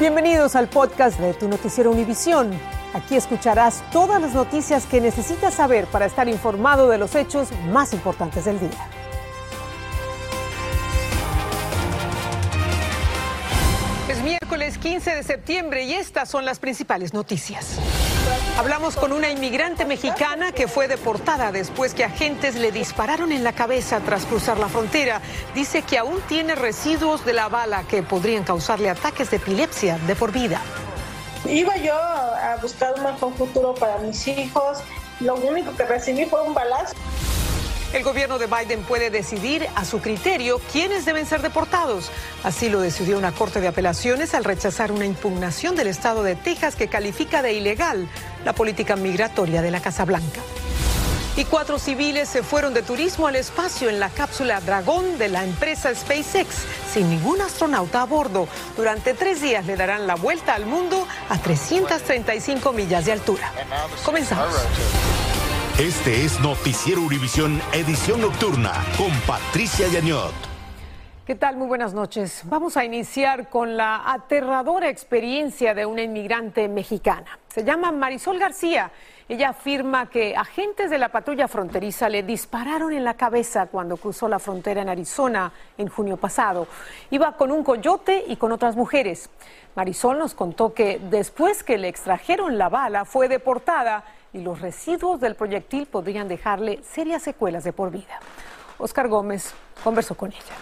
Bienvenidos al podcast de tu noticiero Univisión. Aquí escucharás todas las noticias que necesitas saber para estar informado de los hechos más importantes del día. Es miércoles 15 de septiembre y estas son las principales noticias. Hablamos con una inmigrante mexicana que fue deportada después que agentes le dispararon en la cabeza tras cruzar la frontera. Dice que aún tiene residuos de la bala que podrían causarle ataques de epilepsia de por vida. Iba yo a buscar un mejor futuro para mis hijos. Lo único que recibí fue un balazo. El gobierno de Biden puede decidir a su criterio quiénes deben ser deportados. Así lo decidió una corte de apelaciones al rechazar una impugnación del estado de Texas que califica de ilegal la política migratoria de la Casa Blanca. Y cuatro civiles se fueron de turismo al espacio en la cápsula Dragón de la empresa SpaceX, sin ningún astronauta a bordo. Durante tres días le darán la vuelta al mundo a 335 millas de altura. Comenzamos. Este es Noticiero Univisión Edición Nocturna con Patricia Yañot. ¿Qué tal? Muy buenas noches. Vamos a iniciar con la aterradora experiencia de una inmigrante mexicana. Se llama Marisol García. Ella afirma que agentes de la patrulla fronteriza le dispararon en la cabeza cuando cruzó la frontera en Arizona en junio pasado. Iba con un coyote y con otras mujeres. Marisol nos contó que después que le extrajeron la bala fue deportada y los residuos del proyectil podrían dejarle serias secuelas de por vida. Oscar Gómez conversó con ella.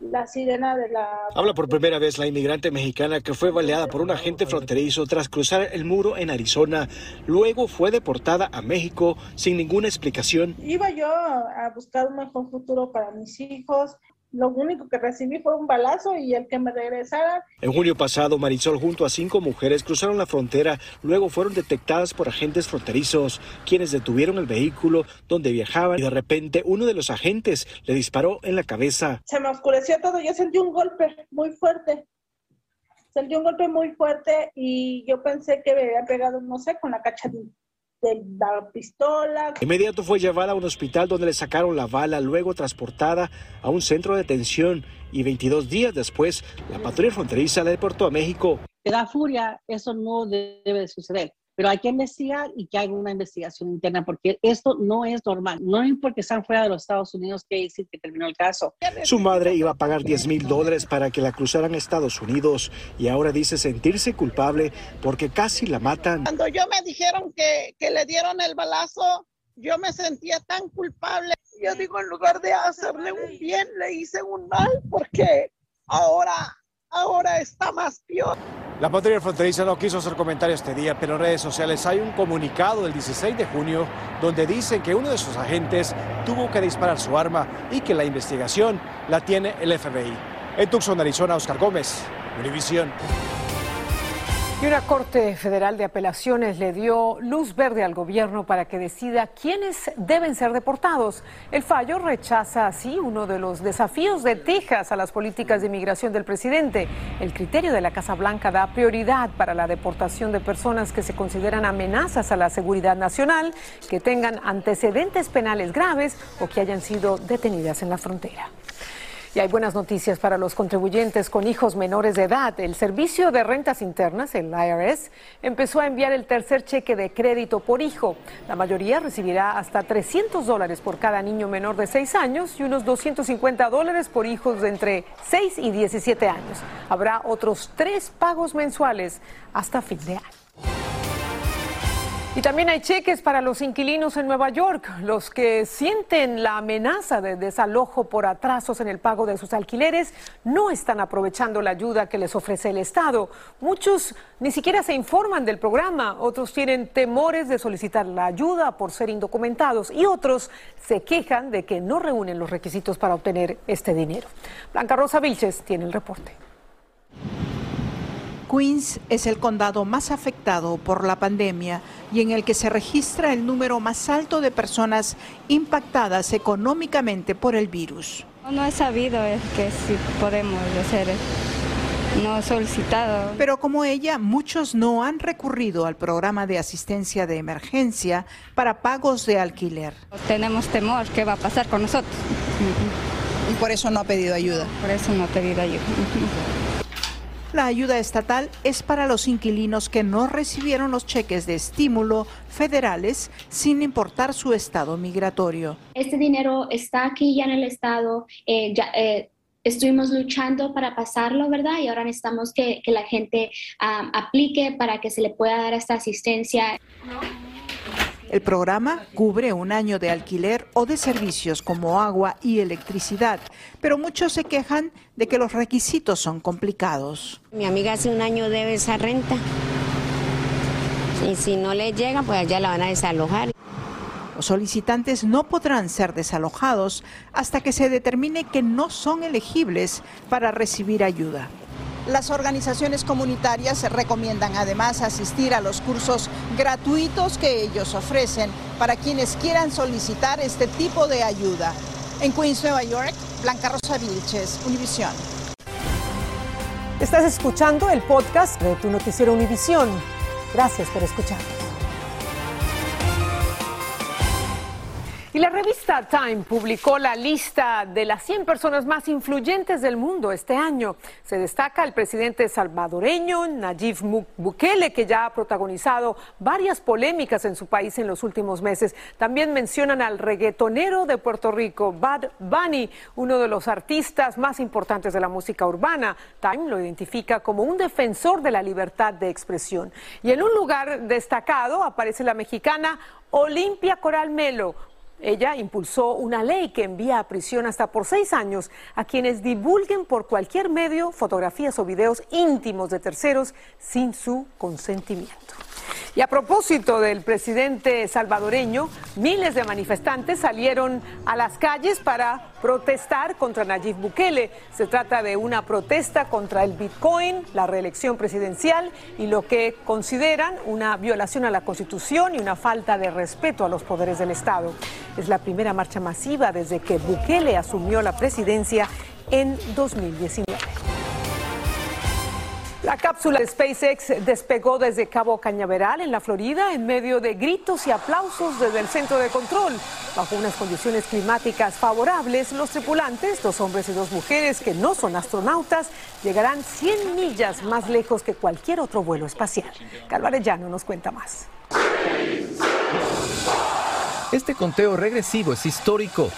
La sirena de la... Habla por primera vez la inmigrante mexicana que fue baleada por un agente fronterizo tras cruzar el muro en Arizona. Luego fue deportada a México sin ninguna explicación. Iba yo a buscar un mejor futuro para mis hijos lo único que recibí fue un balazo y el que me regresara. En junio pasado, Marisol junto a cinco mujeres cruzaron la frontera, luego fueron detectadas por agentes fronterizos, quienes detuvieron el vehículo donde viajaban y de repente uno de los agentes le disparó en la cabeza. Se me oscureció todo, yo sentí un golpe muy fuerte. Sentí un golpe muy fuerte y yo pensé que me había pegado, no sé, con la cacha de la pistola. Inmediato fue llevada a un hospital donde le sacaron la bala, luego transportada a un centro de detención y 22 días después la patrulla fronteriza la deportó a México. Me da furia, eso no debe de suceder pero hay que investigar y que haga una investigación interna porque esto no es normal. No es porque están fuera de los Estados Unidos que decir que terminó el caso. Su madre iba a pagar 10 mil dólares para que la cruzaran a Estados Unidos y ahora dice sentirse culpable porque casi la matan. Cuando yo me dijeron que, que le dieron el balazo, yo me sentía tan culpable. Yo digo, en lugar de hacerle un bien, le hice un mal porque ahora, ahora está más peor. La patrulla fronteriza no quiso hacer comentarios este día, pero en redes sociales hay un comunicado del 16 de junio donde dicen que uno de sus agentes tuvo que disparar su arma y que la investigación la tiene el FBI. En Tucson, Arizona, Oscar Gómez, Univisión. Y una Corte Federal de Apelaciones le dio luz verde al gobierno para que decida quiénes deben ser deportados. El fallo rechaza así uno de los desafíos de Texas a las políticas de inmigración del presidente. El criterio de la Casa Blanca da prioridad para la deportación de personas que se consideran amenazas a la seguridad nacional, que tengan antecedentes penales graves o que hayan sido detenidas en la frontera. Y hay buenas noticias para los contribuyentes con hijos menores de edad. El Servicio de Rentas Internas, el IRS, empezó a enviar el tercer cheque de crédito por hijo. La mayoría recibirá hasta 300 dólares por cada niño menor de 6 años y unos 250 dólares por hijos de entre 6 y 17 años. Habrá otros tres pagos mensuales hasta fin de año. Y también hay cheques para los inquilinos en Nueva York, los que sienten la amenaza de desalojo por atrasos en el pago de sus alquileres, no están aprovechando la ayuda que les ofrece el Estado. Muchos ni siquiera se informan del programa, otros tienen temores de solicitar la ayuda por ser indocumentados y otros se quejan de que no reúnen los requisitos para obtener este dinero. Blanca Rosa Vilches tiene el reporte. Queens es el condado más afectado por la pandemia y en el que se registra el número más alto de personas impactadas económicamente por el virus. No he sabido que si podemos hacer, no he solicitado. Pero como ella, muchos no han recurrido al programa de asistencia de emergencia para pagos de alquiler. Tenemos temor, ¿qué va a pasar con nosotros? Y por eso no ha pedido ayuda. Por eso no ha pedido ayuda. La ayuda estatal es para los inquilinos que no recibieron los cheques de estímulo federales sin importar su estado migratorio. Este dinero está aquí ya en el estado. Eh, ya, eh, estuvimos luchando para pasarlo, ¿verdad? Y ahora necesitamos que, que la gente um, aplique para que se le pueda dar esta asistencia. El programa cubre un año de alquiler o de servicios como agua y electricidad, pero muchos se quejan de que los requisitos son complicados. Mi amiga hace un año debe esa renta y si no le llega, pues ya la van a desalojar. Los solicitantes no podrán ser desalojados hasta que se determine que no son elegibles para recibir ayuda. Las organizaciones comunitarias recomiendan además asistir a los cursos gratuitos que ellos ofrecen para quienes quieran solicitar este tipo de ayuda. En Queens, Nueva York, Blanca Rosa Vilches, Univisión. Estás escuchando el podcast de tu noticiero Univisión. Gracias por escucharnos. Y la revista Time publicó la lista de las 100 personas más influyentes del mundo este año. Se destaca el presidente salvadoreño Nayib Bukele, que ya ha protagonizado varias polémicas en su país en los últimos meses. También mencionan al reggaetonero de Puerto Rico, Bad Bunny, uno de los artistas más importantes de la música urbana. Time lo identifica como un defensor de la libertad de expresión. Y en un lugar destacado aparece la mexicana Olimpia Coral Melo ella impulsó una ley que envía a prisión hasta por seis años a quienes divulguen por cualquier medio fotografías o videos íntimos de terceros sin su consentimiento. Y a propósito del presidente salvadoreño, miles de manifestantes salieron a las calles para protestar contra Nayib Bukele. Se trata de una protesta contra el Bitcoin, la reelección presidencial y lo que consideran una violación a la Constitución y una falta de respeto a los poderes del Estado. Es la primera marcha masiva desde que Bukele asumió la presidencia en 2019. La cápsula de SpaceX despegó desde Cabo Cañaveral, en la Florida, en medio de gritos y aplausos desde el centro de control. Bajo unas condiciones climáticas favorables, los tripulantes, dos hombres y dos mujeres que no son astronautas, llegarán 100 millas más lejos que cualquier otro vuelo espacial. Calvarellano nos cuenta más. Este conteo regresivo es histórico.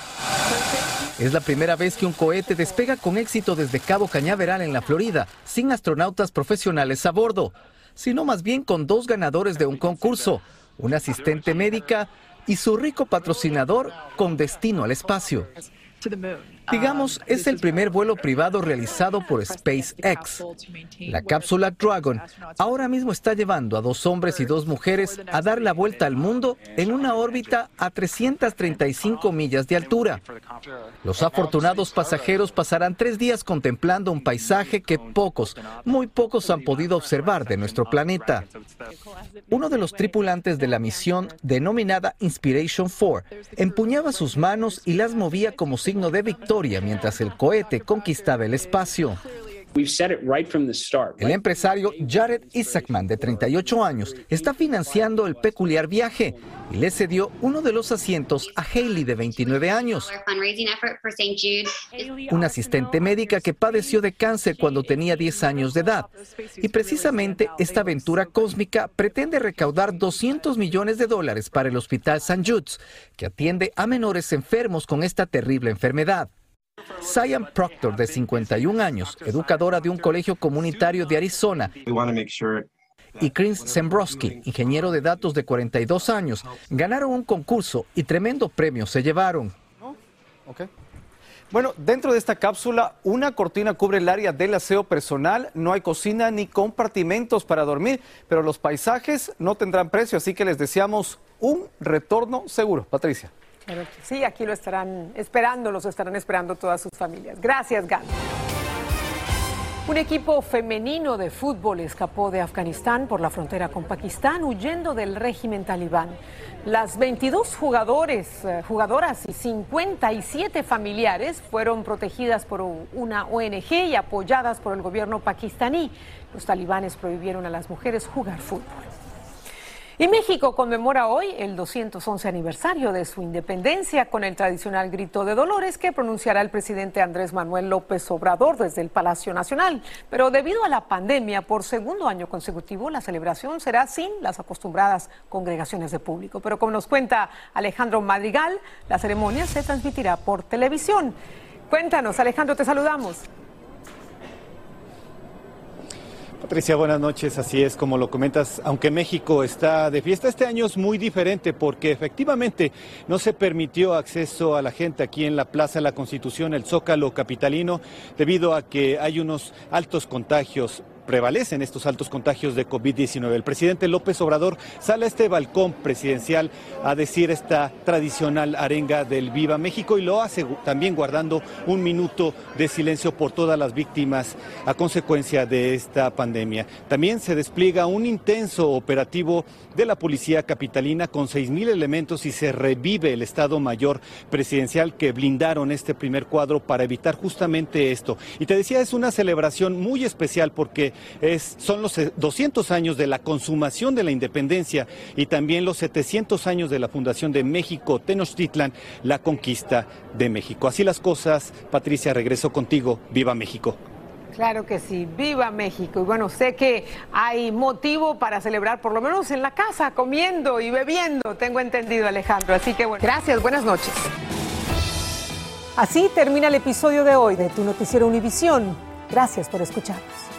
Es la primera vez que un cohete despega con éxito desde Cabo Cañaveral en la Florida, sin astronautas profesionales a bordo, sino más bien con dos ganadores de un concurso, una asistente médica y su rico patrocinador con destino al espacio. Digamos, es el primer vuelo privado realizado por SpaceX. La cápsula Dragon ahora mismo está llevando a dos hombres y dos mujeres a dar la vuelta al mundo en una órbita a 335 millas de altura. Los afortunados pasajeros pasarán tres días contemplando un paisaje que pocos, muy pocos han podido observar de nuestro planeta. Uno de los tripulantes de la misión, denominada Inspiration 4, empuñaba sus manos y las movía como signo de victoria mientras el cohete conquistaba el espacio. El empresario Jared Isaacman, de 38 años, está financiando el peculiar viaje y le cedió uno de los asientos a Haley, de 29 años, una asistente médica que padeció de cáncer cuando tenía 10 años de edad. Y precisamente esta aventura cósmica pretende recaudar 200 millones de dólares para el Hospital St. Jude's, que atiende a menores enfermos con esta terrible enfermedad. Cyan Proctor, de 51 años, educadora de un colegio comunitario de Arizona, y Chris Zembrowski, ingeniero de datos de 42 años, ganaron un concurso y tremendo premio se llevaron. Bueno, dentro de esta cápsula, una cortina cubre el área del aseo personal, no hay cocina ni compartimentos para dormir, pero los paisajes no tendrán precio, así que les deseamos un retorno seguro. Patricia. Sí, aquí lo estarán esperando, los estarán esperando todas sus familias. Gracias, Gal. Un equipo femenino de fútbol escapó de Afganistán por la frontera con Pakistán huyendo del régimen talibán. Las 22 jugadores, eh, jugadoras y 57 familiares fueron protegidas por una ONG y apoyadas por el gobierno pakistaní. Los talibanes prohibieron a las mujeres jugar fútbol. Y México conmemora hoy el 211 aniversario de su independencia con el tradicional grito de dolores que pronunciará el presidente Andrés Manuel López Obrador desde el Palacio Nacional. Pero debido a la pandemia, por segundo año consecutivo, la celebración será sin las acostumbradas congregaciones de público. Pero como nos cuenta Alejandro Madrigal, la ceremonia se transmitirá por televisión. Cuéntanos, Alejandro, te saludamos. Patricia, buenas noches. Así es como lo comentas, aunque México está de fiesta, este año es muy diferente porque efectivamente no se permitió acceso a la gente aquí en la Plaza de la Constitución, el Zócalo Capitalino, debido a que hay unos altos contagios prevalecen estos altos contagios de COVID-19. El presidente López Obrador sale a este balcón presidencial a decir esta tradicional arenga del Viva México y lo hace también guardando un minuto de silencio por todas las víctimas a consecuencia de esta pandemia. También se despliega un intenso operativo de la policía capitalina con seis mil elementos y se revive el Estado Mayor presidencial que blindaron este primer cuadro para evitar justamente esto. Y te decía, es una celebración muy especial porque es, son los 200 años de la consumación de la independencia y también los 700 años de la fundación de México, Tenochtitlan, la conquista de México. Así las cosas, Patricia, regreso contigo. Viva México. Claro que sí, viva México. Y bueno, sé que hay motivo para celebrar, por lo menos en la casa, comiendo y bebiendo, tengo entendido Alejandro. Así que bueno, gracias, buenas noches. Así termina el episodio de hoy de Tu Noticiero Univisión. Gracias por escucharnos.